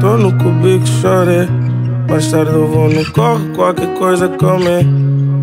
Tô no cubico, chorei. Mais tarde eu vou no corre, qualquer coisa comer.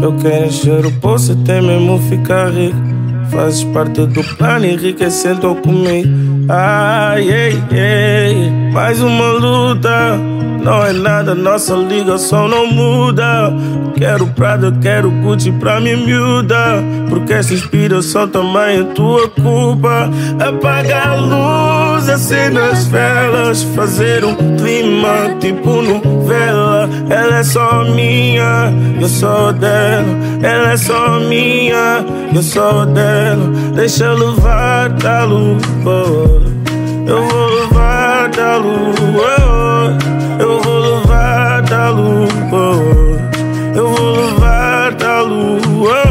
Eu quero encher o poço e tem mesmo ficar rico. Fazes parte do plano, enriquecendo comigo. Ai, ei, ei, mais uma luta. Não é nada, nossa ligação não muda. Quero Prada, quero Gucci pra me miúda. Porque essa inspiração também é tua culpa. Apaga a luz, acenda as velas. Fazer um clima tipo novela. Ela é só minha, eu sou dela. Ela é só minha, eu sou dela. Deixa eu levar da lua. Eu vou levar da lua. Eu vou levar da lua. Eu vou levar da lua.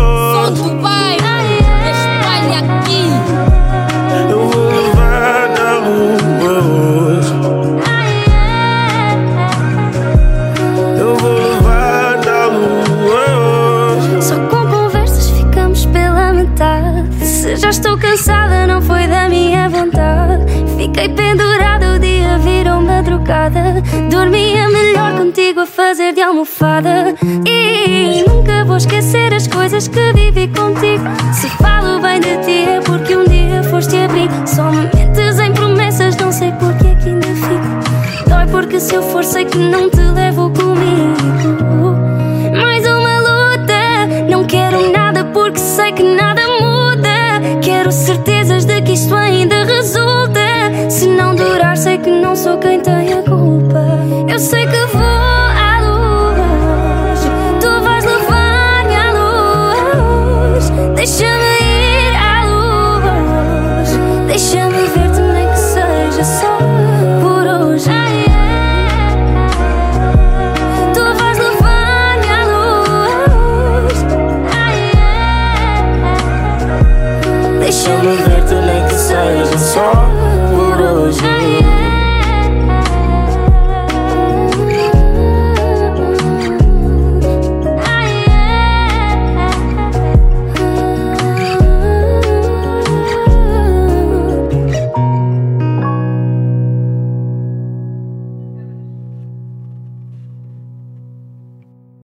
Já estou cansada, não foi da minha vontade. Fiquei pendurada, o dia virou madrugada. Dormia melhor contigo a fazer de almofada. E nunca vou esquecer as coisas que vivi contigo. Se falo bem de ti é porque um dia foste abrir. Só me mentes em promessas, não sei porque é que ainda fico. Dói porque se eu for, sei que não te levo comigo. Mais uma luta. Não quero nada porque sei que nada shoulders acting like the size of song.